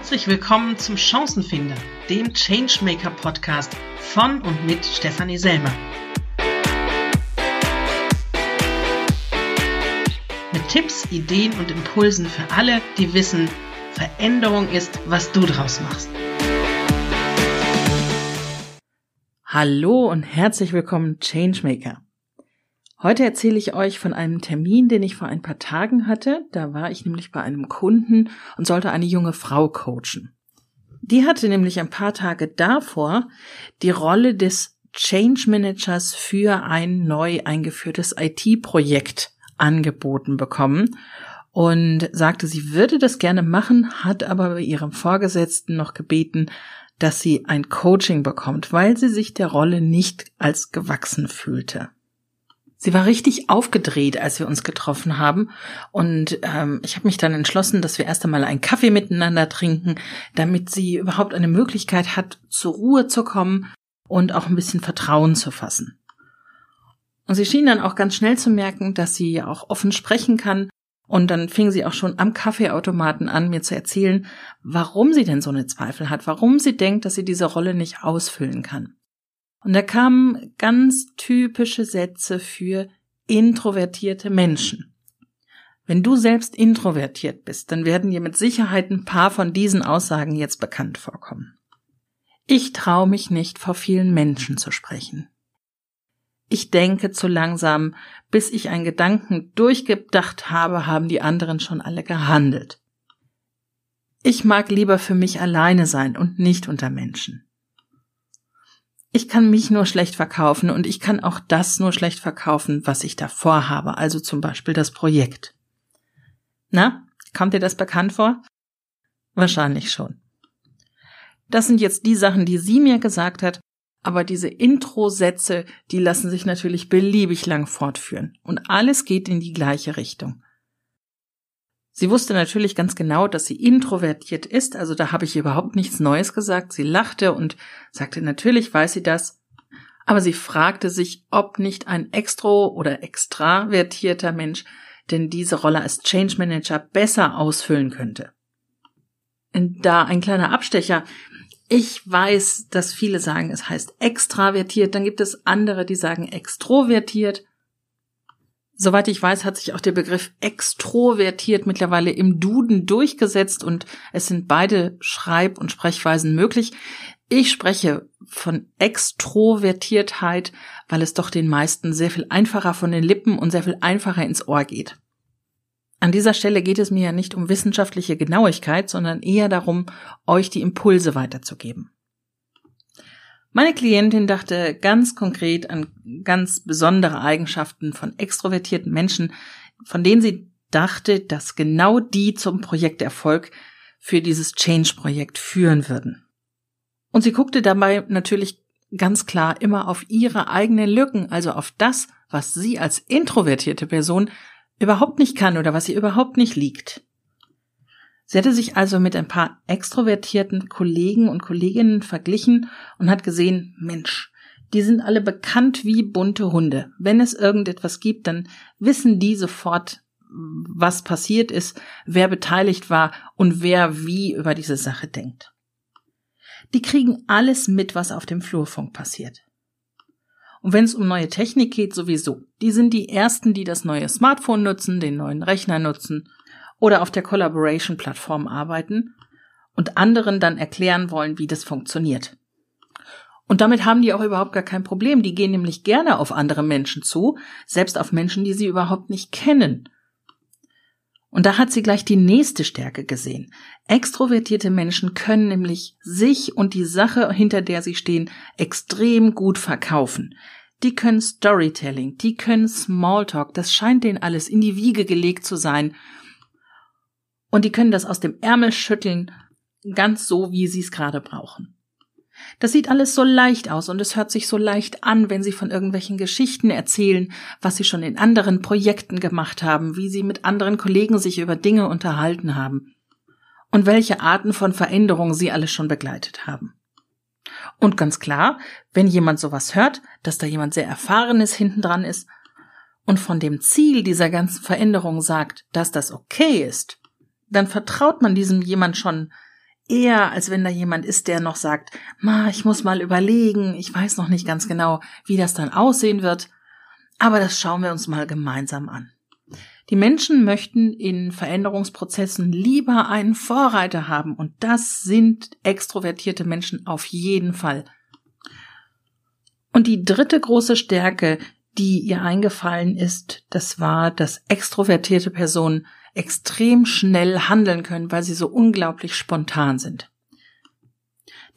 Herzlich willkommen zum Chancenfinder, dem Changemaker Podcast von und mit Stefanie Selmer. Mit Tipps, Ideen und Impulsen für alle, die wissen, Veränderung ist, was du draus machst. Hallo und herzlich willkommen, Changemaker. Heute erzähle ich euch von einem Termin, den ich vor ein paar Tagen hatte. Da war ich nämlich bei einem Kunden und sollte eine junge Frau coachen. Die hatte nämlich ein paar Tage davor die Rolle des Change Managers für ein neu eingeführtes IT-Projekt angeboten bekommen und sagte, sie würde das gerne machen, hat aber bei ihrem Vorgesetzten noch gebeten, dass sie ein Coaching bekommt, weil sie sich der Rolle nicht als gewachsen fühlte. Sie war richtig aufgedreht, als wir uns getroffen haben. Und ähm, ich habe mich dann entschlossen, dass wir erst einmal einen Kaffee miteinander trinken, damit sie überhaupt eine Möglichkeit hat, zur Ruhe zu kommen und auch ein bisschen Vertrauen zu fassen. Und sie schien dann auch ganz schnell zu merken, dass sie auch offen sprechen kann. Und dann fing sie auch schon am Kaffeeautomaten an, mir zu erzählen, warum sie denn so eine Zweifel hat, warum sie denkt, dass sie diese Rolle nicht ausfüllen kann. Und da kamen ganz typische Sätze für introvertierte Menschen. Wenn du selbst introvertiert bist, dann werden dir mit Sicherheit ein paar von diesen Aussagen jetzt bekannt vorkommen. Ich traue mich nicht, vor vielen Menschen zu sprechen. Ich denke zu langsam, bis ich einen Gedanken durchgedacht habe, haben die anderen schon alle gehandelt. Ich mag lieber für mich alleine sein und nicht unter Menschen ich kann mich nur schlecht verkaufen und ich kann auch das nur schlecht verkaufen, was ich davor habe, also zum Beispiel das Projekt. Na, kommt dir das bekannt vor? Wahrscheinlich schon. Das sind jetzt die Sachen, die sie mir gesagt hat, aber diese Intro-Sätze, die lassen sich natürlich beliebig lang fortführen und alles geht in die gleiche Richtung. Sie wusste natürlich ganz genau, dass sie introvertiert ist, also da habe ich überhaupt nichts Neues gesagt. Sie lachte und sagte, natürlich weiß sie das. Aber sie fragte sich, ob nicht ein extro oder extravertierter Mensch denn diese Rolle als Change Manager besser ausfüllen könnte. Da ein kleiner Abstecher. Ich weiß, dass viele sagen, es heißt extravertiert, dann gibt es andere, die sagen extrovertiert. Soweit ich weiß, hat sich auch der Begriff extrovertiert mittlerweile im Duden durchgesetzt und es sind beide Schreib- und Sprechweisen möglich. Ich spreche von Extrovertiertheit, weil es doch den meisten sehr viel einfacher von den Lippen und sehr viel einfacher ins Ohr geht. An dieser Stelle geht es mir ja nicht um wissenschaftliche Genauigkeit, sondern eher darum, euch die Impulse weiterzugeben. Meine Klientin dachte ganz konkret an ganz besondere Eigenschaften von extrovertierten Menschen, von denen sie dachte, dass genau die zum Projekterfolg für dieses Change-Projekt führen würden. Und sie guckte dabei natürlich ganz klar immer auf ihre eigenen Lücken, also auf das, was sie als introvertierte Person überhaupt nicht kann oder was ihr überhaupt nicht liegt. Sie hatte sich also mit ein paar extrovertierten Kollegen und Kolleginnen verglichen und hat gesehen, Mensch, die sind alle bekannt wie bunte Hunde. Wenn es irgendetwas gibt, dann wissen die sofort, was passiert ist, wer beteiligt war und wer wie über diese Sache denkt. Die kriegen alles mit, was auf dem Flurfunk passiert. Und wenn es um neue Technik geht, sowieso. Die sind die Ersten, die das neue Smartphone nutzen, den neuen Rechner nutzen oder auf der Collaboration-Plattform arbeiten und anderen dann erklären wollen, wie das funktioniert. Und damit haben die auch überhaupt gar kein Problem. Die gehen nämlich gerne auf andere Menschen zu, selbst auf Menschen, die sie überhaupt nicht kennen. Und da hat sie gleich die nächste Stärke gesehen. Extrovertierte Menschen können nämlich sich und die Sache, hinter der sie stehen, extrem gut verkaufen. Die können Storytelling, die können Smalltalk, das scheint denen alles in die Wiege gelegt zu sein und die können das aus dem Ärmel schütteln, ganz so, wie sie es gerade brauchen. Das sieht alles so leicht aus und es hört sich so leicht an, wenn sie von irgendwelchen Geschichten erzählen, was sie schon in anderen Projekten gemacht haben, wie sie mit anderen Kollegen sich über Dinge unterhalten haben und welche Arten von Veränderungen sie alles schon begleitet haben. Und ganz klar, wenn jemand sowas hört, dass da jemand sehr erfahrenes hinten dran ist und von dem Ziel dieser ganzen Veränderung sagt, dass das okay ist, dann vertraut man diesem jemand schon eher, als wenn da jemand ist, der noch sagt, ma, ich muss mal überlegen, ich weiß noch nicht ganz genau, wie das dann aussehen wird, aber das schauen wir uns mal gemeinsam an. Die Menschen möchten in Veränderungsprozessen lieber einen Vorreiter haben und das sind extrovertierte Menschen auf jeden Fall. Und die dritte große Stärke, die ihr eingefallen ist, das war, dass extrovertierte Personen extrem schnell handeln können, weil sie so unglaublich spontan sind.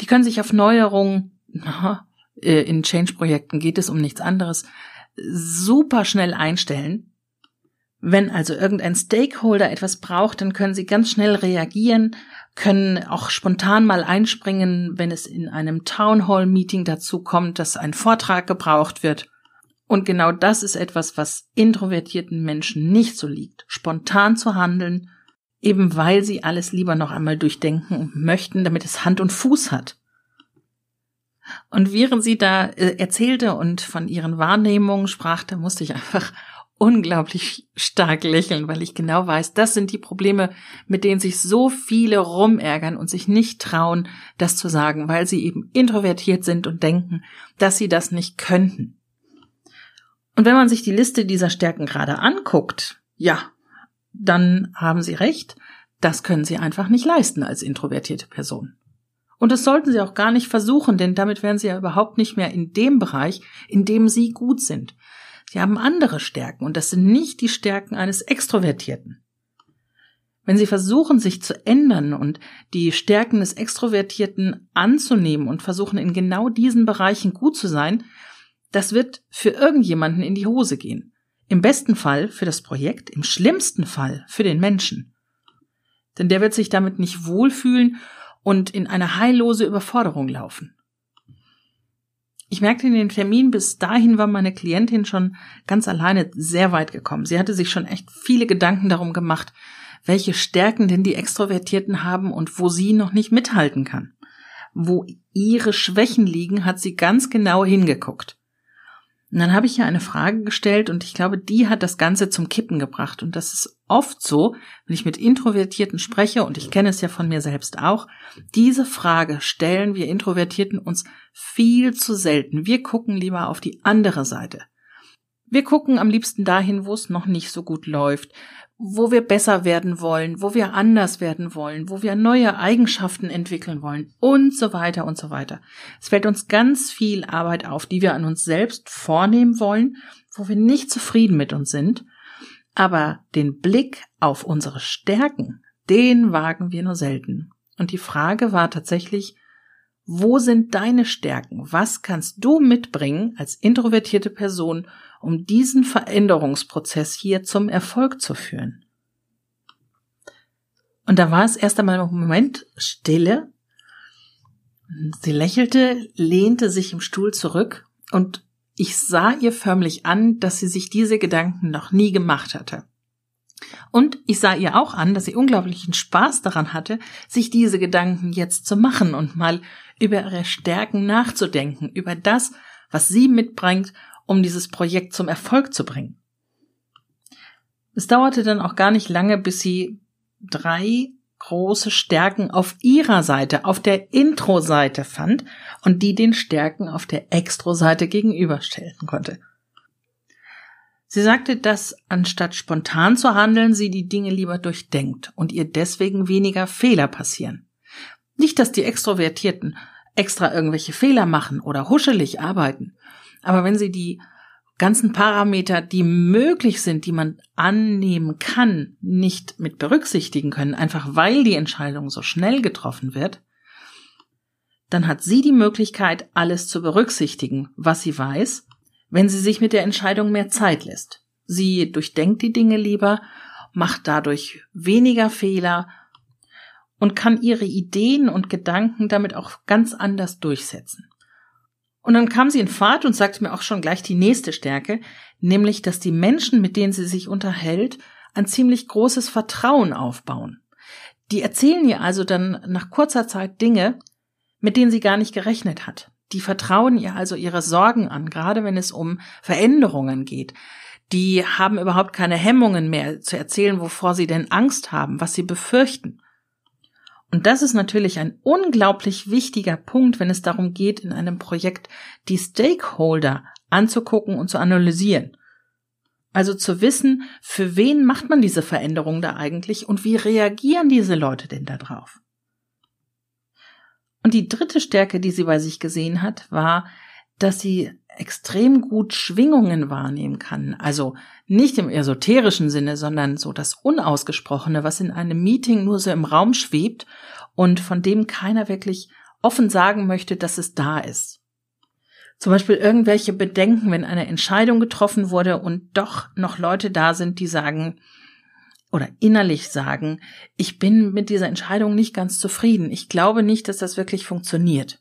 Die können sich auf Neuerungen, äh, in Change-Projekten geht es um nichts anderes, super schnell einstellen. Wenn also irgendein Stakeholder etwas braucht, dann können sie ganz schnell reagieren, können auch spontan mal einspringen, wenn es in einem Town Hall Meeting dazu kommt, dass ein Vortrag gebraucht wird. Und genau das ist etwas, was introvertierten Menschen nicht so liegt, spontan zu handeln, eben weil sie alles lieber noch einmal durchdenken möchten, damit es Hand und Fuß hat. Und während sie da äh, erzählte und von ihren Wahrnehmungen sprach, da musste ich einfach unglaublich stark lächeln, weil ich genau weiß, das sind die Probleme, mit denen sich so viele rumärgern und sich nicht trauen, das zu sagen, weil sie eben introvertiert sind und denken, dass sie das nicht könnten. Und wenn man sich die Liste dieser Stärken gerade anguckt, ja, dann haben Sie recht, das können Sie einfach nicht leisten als introvertierte Person. Und das sollten Sie auch gar nicht versuchen, denn damit wären Sie ja überhaupt nicht mehr in dem Bereich, in dem Sie gut sind. Sie haben andere Stärken und das sind nicht die Stärken eines Extrovertierten. Wenn Sie versuchen, sich zu ändern und die Stärken des Extrovertierten anzunehmen und versuchen, in genau diesen Bereichen gut zu sein, das wird für irgendjemanden in die Hose gehen. Im besten Fall für das Projekt, im schlimmsten Fall für den Menschen. Denn der wird sich damit nicht wohlfühlen und in eine heillose Überforderung laufen. Ich merkte in den Termin, bis dahin war meine Klientin schon ganz alleine sehr weit gekommen. Sie hatte sich schon echt viele Gedanken darum gemacht, welche Stärken denn die Extrovertierten haben und wo sie noch nicht mithalten kann. Wo ihre Schwächen liegen, hat sie ganz genau hingeguckt. Und dann habe ich ja eine Frage gestellt und ich glaube, die hat das Ganze zum Kippen gebracht. Und das ist oft so, wenn ich mit Introvertierten spreche, und ich kenne es ja von mir selbst auch, diese Frage stellen wir Introvertierten uns viel zu selten. Wir gucken lieber auf die andere Seite. Wir gucken am liebsten dahin, wo es noch nicht so gut läuft, wo wir besser werden wollen, wo wir anders werden wollen, wo wir neue Eigenschaften entwickeln wollen und so weiter und so weiter. Es fällt uns ganz viel Arbeit auf, die wir an uns selbst vornehmen wollen, wo wir nicht zufrieden mit uns sind, aber den Blick auf unsere Stärken, den wagen wir nur selten. Und die Frage war tatsächlich, wo sind deine Stärken? Was kannst du mitbringen als introvertierte Person, um diesen Veränderungsprozess hier zum Erfolg zu führen? Und da war es erst einmal im Moment Stille. Sie lächelte, lehnte sich im Stuhl zurück und ich sah ihr förmlich an, dass sie sich diese Gedanken noch nie gemacht hatte. Und ich sah ihr auch an, dass sie unglaublichen Spaß daran hatte, sich diese Gedanken jetzt zu machen und mal über ihre Stärken nachzudenken, über das, was sie mitbringt, um dieses Projekt zum Erfolg zu bringen. Es dauerte dann auch gar nicht lange, bis sie drei große Stärken auf ihrer Seite, auf der Intro-Seite fand und die den Stärken auf der Extro-Seite gegenüberstellen konnte. Sie sagte, dass anstatt spontan zu handeln, sie die Dinge lieber durchdenkt und ihr deswegen weniger Fehler passieren. Nicht, dass die Extrovertierten extra irgendwelche Fehler machen oder huschelig arbeiten, aber wenn sie die ganzen Parameter, die möglich sind, die man annehmen kann, nicht mit berücksichtigen können, einfach weil die Entscheidung so schnell getroffen wird, dann hat sie die Möglichkeit, alles zu berücksichtigen, was sie weiß wenn sie sich mit der Entscheidung mehr Zeit lässt. Sie durchdenkt die Dinge lieber, macht dadurch weniger Fehler und kann ihre Ideen und Gedanken damit auch ganz anders durchsetzen. Und dann kam sie in Fahrt und sagte mir auch schon gleich die nächste Stärke, nämlich, dass die Menschen, mit denen sie sich unterhält, ein ziemlich großes Vertrauen aufbauen. Die erzählen ihr also dann nach kurzer Zeit Dinge, mit denen sie gar nicht gerechnet hat. Die vertrauen ihr also ihre Sorgen an, gerade wenn es um Veränderungen geht. Die haben überhaupt keine Hemmungen mehr zu erzählen, wovor sie denn Angst haben, was sie befürchten. Und das ist natürlich ein unglaublich wichtiger Punkt, wenn es darum geht, in einem Projekt die Stakeholder anzugucken und zu analysieren. Also zu wissen, für wen macht man diese Veränderung da eigentlich und wie reagieren diese Leute denn da drauf? Und die dritte Stärke, die sie bei sich gesehen hat, war, dass sie extrem gut Schwingungen wahrnehmen kann. Also nicht im esoterischen Sinne, sondern so das Unausgesprochene, was in einem Meeting nur so im Raum schwebt und von dem keiner wirklich offen sagen möchte, dass es da ist. Zum Beispiel irgendwelche Bedenken, wenn eine Entscheidung getroffen wurde und doch noch Leute da sind, die sagen oder innerlich sagen, ich bin mit dieser Entscheidung nicht ganz zufrieden. Ich glaube nicht, dass das wirklich funktioniert.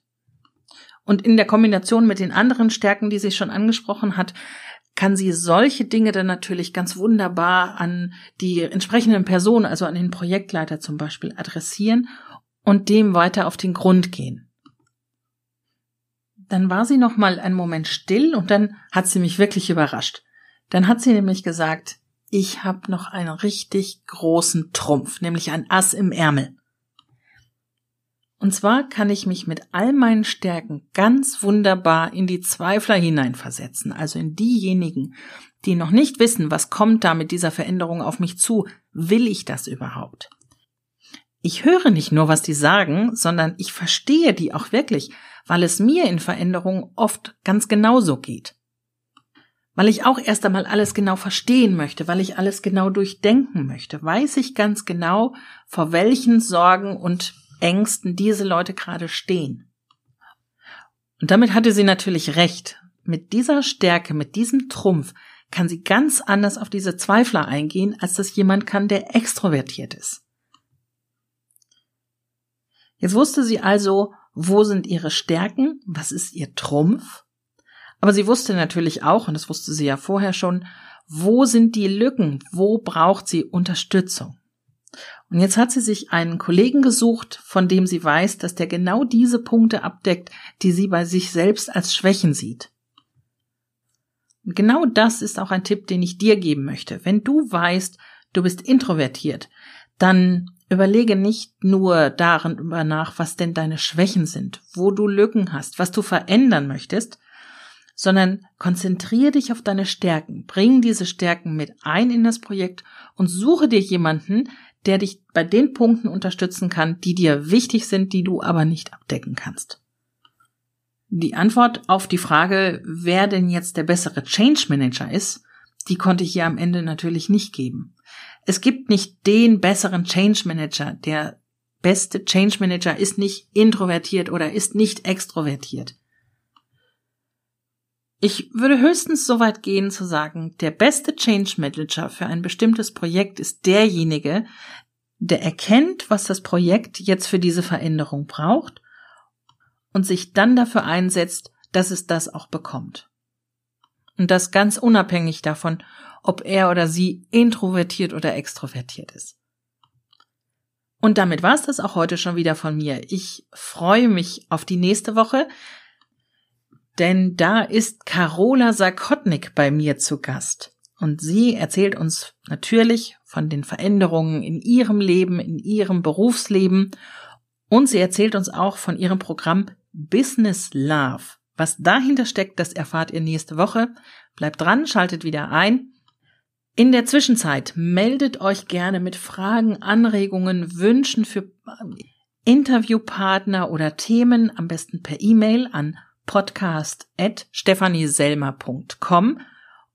Und in der Kombination mit den anderen Stärken, die sie schon angesprochen hat, kann sie solche Dinge dann natürlich ganz wunderbar an die entsprechenden Personen, also an den Projektleiter zum Beispiel, adressieren und dem weiter auf den Grund gehen. Dann war sie noch mal einen Moment still und dann hat sie mich wirklich überrascht. Dann hat sie nämlich gesagt, ich habe noch einen richtig großen Trumpf, nämlich ein Ass im Ärmel. Und zwar kann ich mich mit all meinen Stärken ganz wunderbar in die Zweifler hineinversetzen, also in diejenigen, die noch nicht wissen, was kommt da mit dieser Veränderung auf mich zu, will ich das überhaupt? Ich höre nicht nur, was die sagen, sondern ich verstehe die auch wirklich, weil es mir in Veränderungen oft ganz genauso geht. Weil ich auch erst einmal alles genau verstehen möchte, weil ich alles genau durchdenken möchte, weiß ich ganz genau, vor welchen Sorgen und Ängsten diese Leute gerade stehen. Und damit hatte sie natürlich recht. Mit dieser Stärke, mit diesem Trumpf kann sie ganz anders auf diese Zweifler eingehen, als das jemand kann, der extrovertiert ist. Jetzt wusste sie also, wo sind ihre Stärken, was ist ihr Trumpf, aber sie wusste natürlich auch, und das wusste sie ja vorher schon, wo sind die Lücken, wo braucht sie Unterstützung. Und jetzt hat sie sich einen Kollegen gesucht, von dem sie weiß, dass der genau diese Punkte abdeckt, die sie bei sich selbst als Schwächen sieht. Und genau das ist auch ein Tipp, den ich dir geben möchte. Wenn du weißt, du bist introvertiert, dann überlege nicht nur darüber nach, was denn deine Schwächen sind, wo du Lücken hast, was du verändern möchtest, sondern konzentriere dich auf deine Stärken, bring diese Stärken mit ein in das Projekt und suche dir jemanden, der dich bei den Punkten unterstützen kann, die dir wichtig sind, die du aber nicht abdecken kannst. Die Antwort auf die Frage, wer denn jetzt der bessere Change Manager ist, die konnte ich hier am Ende natürlich nicht geben. Es gibt nicht den besseren Change Manager. Der beste Change Manager ist nicht introvertiert oder ist nicht extrovertiert. Ich würde höchstens so weit gehen zu sagen, der beste Change Manager für ein bestimmtes Projekt ist derjenige, der erkennt, was das Projekt jetzt für diese Veränderung braucht und sich dann dafür einsetzt, dass es das auch bekommt. Und das ganz unabhängig davon, ob er oder sie introvertiert oder extrovertiert ist. Und damit war es das auch heute schon wieder von mir. Ich freue mich auf die nächste Woche denn da ist Carola Sakotnik bei mir zu Gast. Und sie erzählt uns natürlich von den Veränderungen in ihrem Leben, in ihrem Berufsleben. Und sie erzählt uns auch von ihrem Programm Business Love. Was dahinter steckt, das erfahrt ihr nächste Woche. Bleibt dran, schaltet wieder ein. In der Zwischenzeit meldet euch gerne mit Fragen, Anregungen, Wünschen für Interviewpartner oder Themen, am besten per E-Mail an podcast at stephanieselmer.com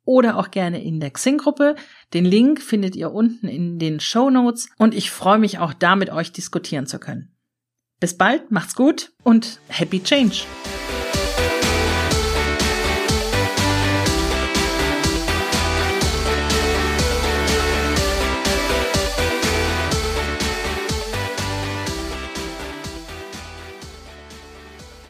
oder auch gerne in der Xing-Gruppe. Den Link findet ihr unten in den Show Notes und ich freue mich auch da mit euch diskutieren zu können. Bis bald, macht's gut und happy change!